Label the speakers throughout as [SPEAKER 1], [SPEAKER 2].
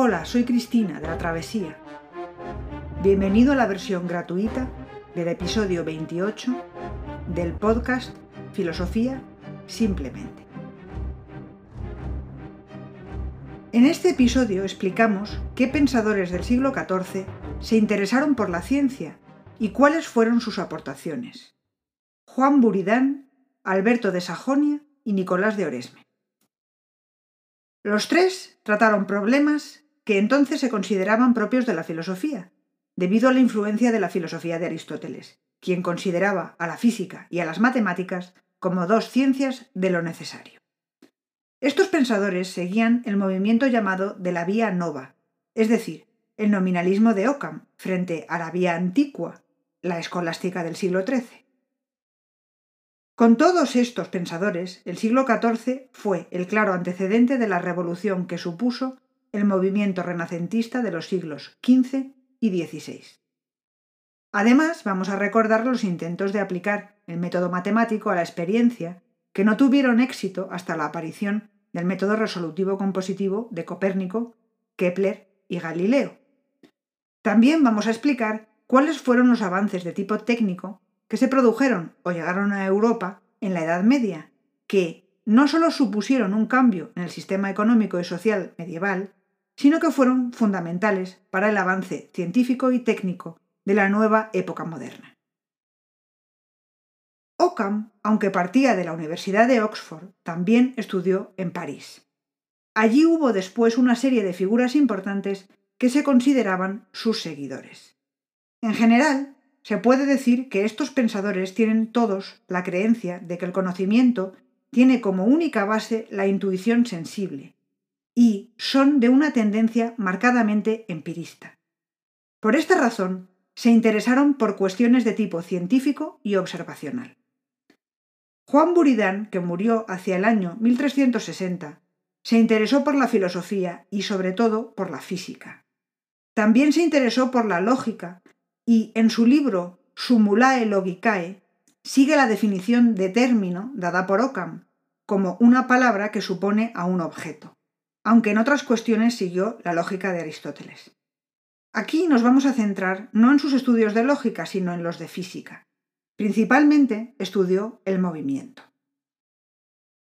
[SPEAKER 1] Hola, soy Cristina de la Travesía. Bienvenido a la versión gratuita del episodio 28 del podcast Filosofía Simplemente. En este episodio explicamos qué pensadores del siglo XIV se interesaron por la ciencia y cuáles fueron sus aportaciones. Juan Buridán, Alberto de Sajonia y Nicolás de Oresme. Los tres trataron problemas que entonces se consideraban propios de la filosofía, debido a la influencia de la filosofía de Aristóteles, quien consideraba a la física y a las matemáticas como dos ciencias de lo necesario. Estos pensadores seguían el movimiento llamado de la vía nova, es decir, el nominalismo de Occam frente a la vía antigua, la escolástica del siglo XIII. Con todos estos pensadores, el siglo XIV fue el claro antecedente de la revolución que supuso el movimiento renacentista de los siglos XV y XVI. Además, vamos a recordar los intentos de aplicar el método matemático a la experiencia, que no tuvieron éxito hasta la aparición del método resolutivo compositivo de Copérnico, Kepler y Galileo. También vamos a explicar cuáles fueron los avances de tipo técnico que se produjeron o llegaron a Europa en la Edad Media, que no solo supusieron un cambio en el sistema económico y social medieval, sino que fueron fundamentales para el avance científico y técnico de la nueva época moderna. Occam, aunque partía de la Universidad de Oxford, también estudió en París. Allí hubo después una serie de figuras importantes que se consideraban sus seguidores. En general, se puede decir que estos pensadores tienen todos la creencia de que el conocimiento tiene como única base la intuición sensible, y son de una tendencia marcadamente empirista. Por esta razón, se interesaron por cuestiones de tipo científico y observacional. Juan Buridán, que murió hacia el año 1360, se interesó por la filosofía y sobre todo por la física. También se interesó por la lógica y en su libro Sumulae Logicae sigue la definición de término dada por Occam como una palabra que supone a un objeto, aunque en otras cuestiones siguió la lógica de Aristóteles. Aquí nos vamos a centrar no en sus estudios de lógica, sino en los de física. Principalmente estudió el movimiento.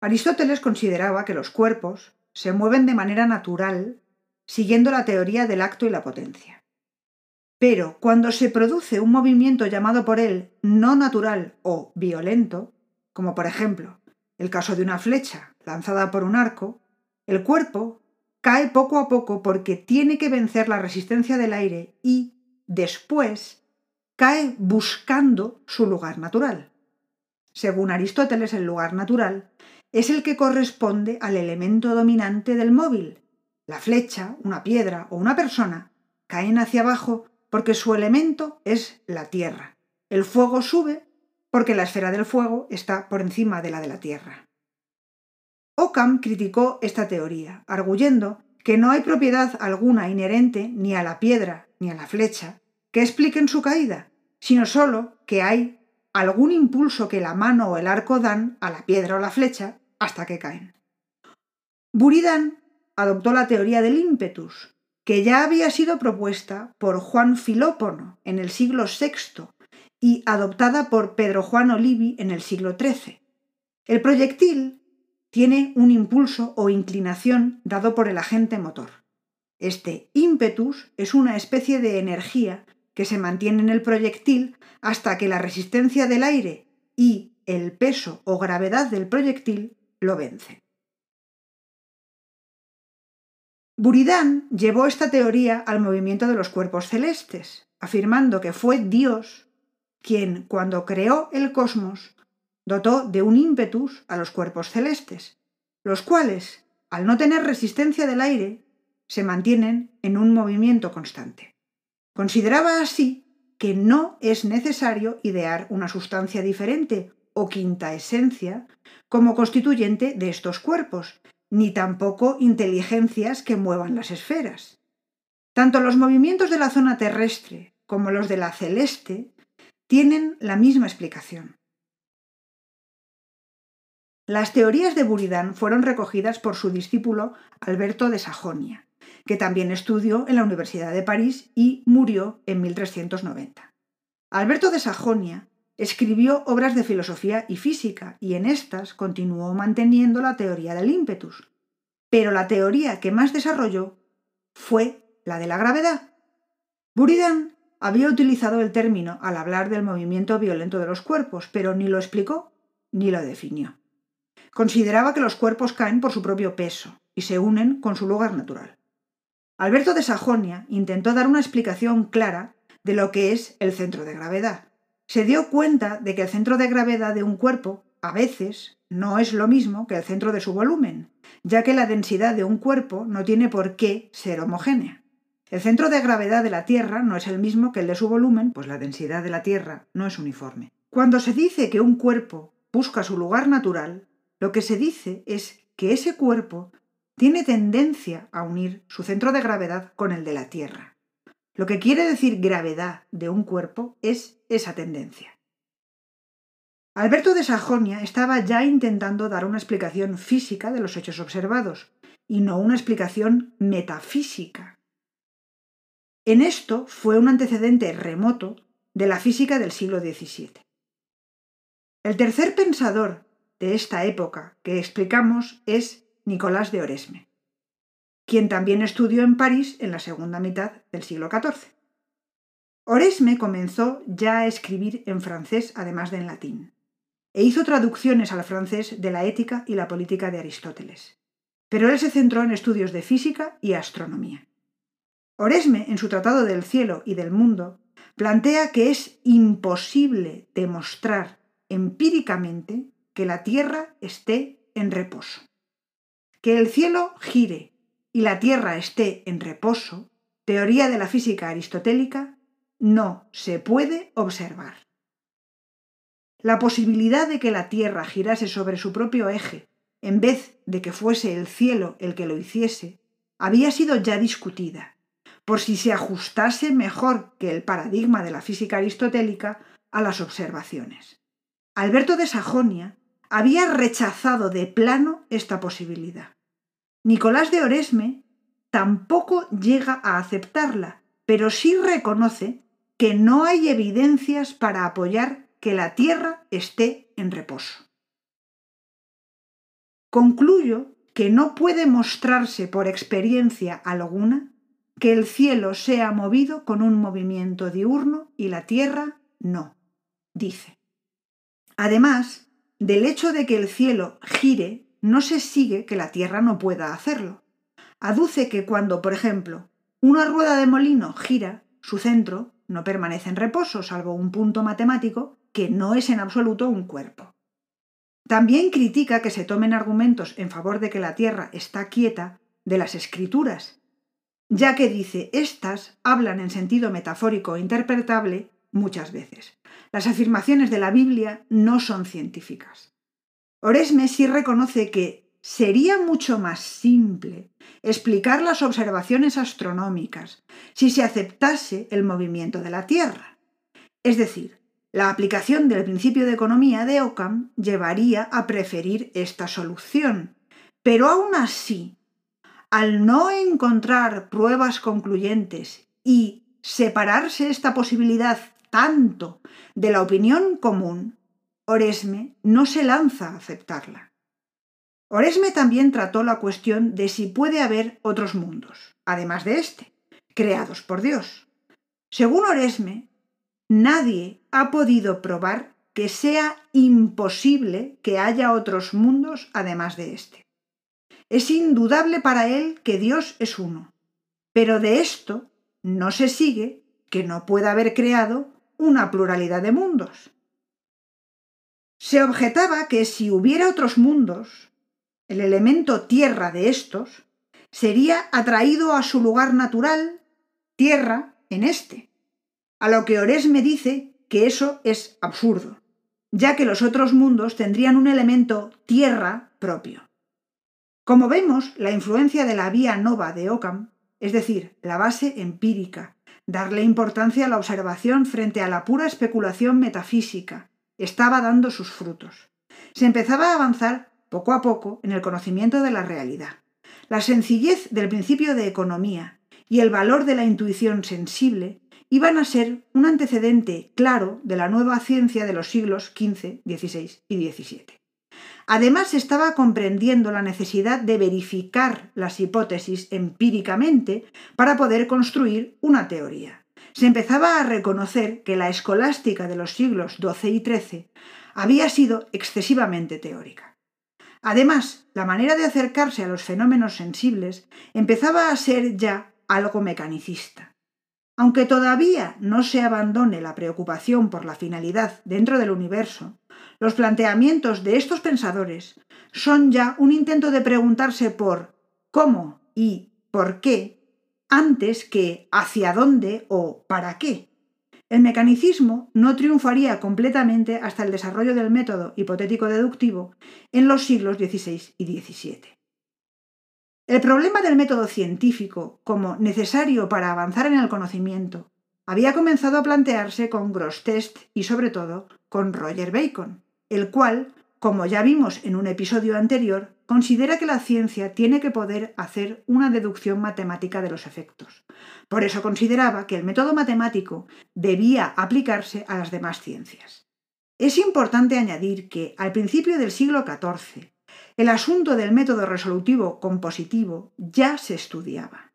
[SPEAKER 1] Aristóteles consideraba que los cuerpos se mueven de manera natural siguiendo la teoría del acto y la potencia. Pero cuando se produce un movimiento llamado por él no natural o violento, como por ejemplo el caso de una flecha lanzada por un arco, el cuerpo cae poco a poco porque tiene que vencer la resistencia del aire y, después, cae buscando su lugar natural. Según Aristóteles, el lugar natural es el que corresponde al elemento dominante del móvil. La flecha, una piedra o una persona caen hacia abajo porque su elemento es la tierra. El fuego sube porque la esfera del fuego está por encima de la de la tierra. Occam criticó esta teoría, arguyendo que no hay propiedad alguna inherente ni a la piedra ni a la flecha que expliquen su caída, sino sólo que hay algún impulso que la mano o el arco dan a la piedra o la flecha hasta que caen. Buridan adoptó la teoría del ímpetus, que ya había sido propuesta por Juan Filópono en el siglo VI y adoptada por Pedro Juan Olivi en el siglo XIII. El proyectil tiene un impulso o inclinación dado por el agente motor. Este ímpetus es una especie de energía que se mantiene en el proyectil hasta que la resistencia del aire y el peso o gravedad del proyectil lo vencen. Buridán llevó esta teoría al movimiento de los cuerpos celestes, afirmando que fue Dios quien, cuando creó el cosmos, dotó de un ímpetus a los cuerpos celestes, los cuales, al no tener resistencia del aire, se mantienen en un movimiento constante. Consideraba así que no es necesario idear una sustancia diferente o quinta esencia como constituyente de estos cuerpos, ni tampoco inteligencias que muevan las esferas. Tanto los movimientos de la zona terrestre como los de la celeste tienen la misma explicación. Las teorías de Buridán fueron recogidas por su discípulo Alberto de Sajonia, que también estudió en la Universidad de París y murió en 1390. Alberto de Sajonia escribió obras de filosofía y física y en estas continuó manteniendo la teoría del ímpetus, pero la teoría que más desarrolló fue la de la gravedad. Buridan había utilizado el término al hablar del movimiento violento de los cuerpos, pero ni lo explicó ni lo definió. Consideraba que los cuerpos caen por su propio peso y se unen con su lugar natural. Alberto de Sajonia intentó dar una explicación clara de lo que es el centro de gravedad. Se dio cuenta de que el centro de gravedad de un cuerpo, a veces, no es lo mismo que el centro de su volumen, ya que la densidad de un cuerpo no tiene por qué ser homogénea. El centro de gravedad de la Tierra no es el mismo que el de su volumen, pues la densidad de la Tierra no es uniforme. Cuando se dice que un cuerpo busca su lugar natural, lo que se dice es que ese cuerpo tiene tendencia a unir su centro de gravedad con el de la Tierra. Lo que quiere decir gravedad de un cuerpo es esa tendencia. Alberto de Sajonia estaba ya intentando dar una explicación física de los hechos observados, y no una explicación metafísica. En esto fue un antecedente remoto de la física del siglo XVII. El tercer pensador de esta época que explicamos es Nicolás de Oresme, quien también estudió en París en la segunda mitad del siglo XIV. Oresme comenzó ya a escribir en francés además de en latín, e hizo traducciones al francés de la ética y la política de Aristóteles, pero él se centró en estudios de física y astronomía. Oresme, en su Tratado del Cielo y del Mundo, plantea que es imposible demostrar empíricamente que la Tierra esté en reposo. Que el cielo gire y la Tierra esté en reposo, teoría de la física aristotélica, no se puede observar. La posibilidad de que la Tierra girase sobre su propio eje, en vez de que fuese el cielo el que lo hiciese, había sido ya discutida, por si se ajustase mejor que el paradigma de la física aristotélica a las observaciones. Alberto de Sajonia había rechazado de plano esta posibilidad. Nicolás de Oresme tampoco llega a aceptarla, pero sí reconoce que no hay evidencias para apoyar que la Tierra esté en reposo. Concluyo que no puede mostrarse por experiencia alguna que el cielo sea movido con un movimiento diurno y la Tierra no, dice. Además, del hecho de que el cielo gire no se sigue que la Tierra no pueda hacerlo. Aduce que cuando, por ejemplo, una rueda de molino gira, su centro no permanece en reposo, salvo un punto matemático que no es en absoluto un cuerpo. También critica que se tomen argumentos en favor de que la Tierra está quieta de las escrituras, ya que dice éstas hablan en sentido metafórico e interpretable muchas veces. Las afirmaciones de la Biblia no son científicas. Oresme sí reconoce que sería mucho más simple explicar las observaciones astronómicas si se aceptase el movimiento de la Tierra. Es decir, la aplicación del principio de economía de Occam llevaría a preferir esta solución. Pero aún así, al no encontrar pruebas concluyentes y separarse esta posibilidad tanto de la opinión común, Oresme no se lanza a aceptarla. Oresme también trató la cuestión de si puede haber otros mundos, además de este, creados por Dios. Según Oresme, nadie ha podido probar que sea imposible que haya otros mundos además de este. Es indudable para él que Dios es uno, pero de esto no se sigue que no pueda haber creado una pluralidad de mundos. Se objetaba que si hubiera otros mundos, el elemento tierra de estos sería atraído a su lugar natural, tierra, en este. A lo que Oresme dice que eso es absurdo, ya que los otros mundos tendrían un elemento tierra propio. Como vemos, la influencia de la vía nova de Occam, es decir, la base empírica, darle importancia a la observación frente a la pura especulación metafísica, estaba dando sus frutos. Se empezaba a avanzar poco a poco en el conocimiento de la realidad. la sencillez del principio de economía y el valor de la intuición sensible iban a ser un antecedente claro de la nueva ciencia de los siglos XV, XVI y XVII. Además, estaba comprendiendo la necesidad de verificar las hipótesis empíricamente para poder construir una teoría. Se empezaba a reconocer que la escolástica de los siglos XII y XIII había sido excesivamente teórica. Además, la manera de acercarse a los fenómenos sensibles empezaba a ser ya algo mecanicista. Aunque todavía no se abandone la preocupación por la finalidad dentro del universo, los planteamientos de estos pensadores son ya un intento de preguntarse por cómo y por qué antes que hacia dónde o para qué. El mecanicismo no triunfaría completamente hasta el desarrollo del método hipotético deductivo en los siglos XVI y XVII. El problema del método científico como necesario para avanzar en el conocimiento había comenzado a plantearse con Grosseteste y sobre todo con Roger Bacon, el cual, como ya vimos en un episodio anterior, considera que la ciencia tiene que poder hacer una deducción matemática de los efectos. Por eso consideraba que el método matemático debía aplicarse a las demás ciencias. Es importante añadir que, al principio del siglo XIV, el asunto del método resolutivo compositivo ya se estudiaba.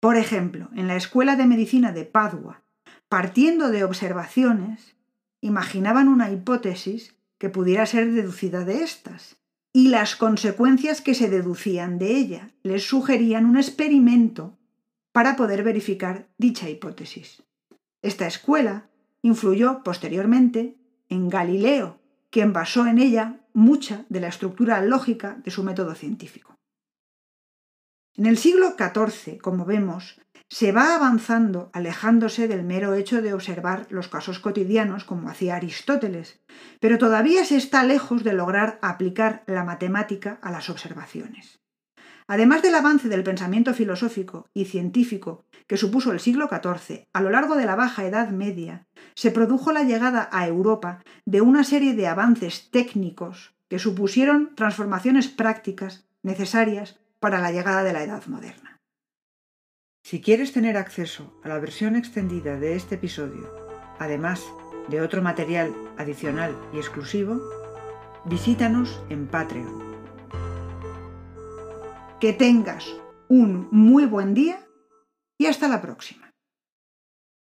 [SPEAKER 1] Por ejemplo, en la Escuela de Medicina de Padua, partiendo de observaciones, imaginaban una hipótesis que pudiera ser deducida de estas, y las consecuencias que se deducían de ella les sugerían un experimento para poder verificar dicha hipótesis. Esta escuela influyó posteriormente en Galileo, quien basó en ella mucha de la estructura lógica de su método científico. En el siglo XIV, como vemos, se va avanzando alejándose del mero hecho de observar los casos cotidianos como hacía Aristóteles, pero todavía se está lejos de lograr aplicar la matemática a las observaciones. Además del avance del pensamiento filosófico y científico que supuso el siglo XIV, a lo largo de la Baja Edad Media, se produjo la llegada a Europa de una serie de avances técnicos que supusieron transformaciones prácticas necesarias para la llegada de la Edad Moderna. Si quieres tener acceso a la versión extendida de este episodio, además de otro material adicional y exclusivo, visítanos en Patreon. Que tengas un muy buen día y hasta la próxima.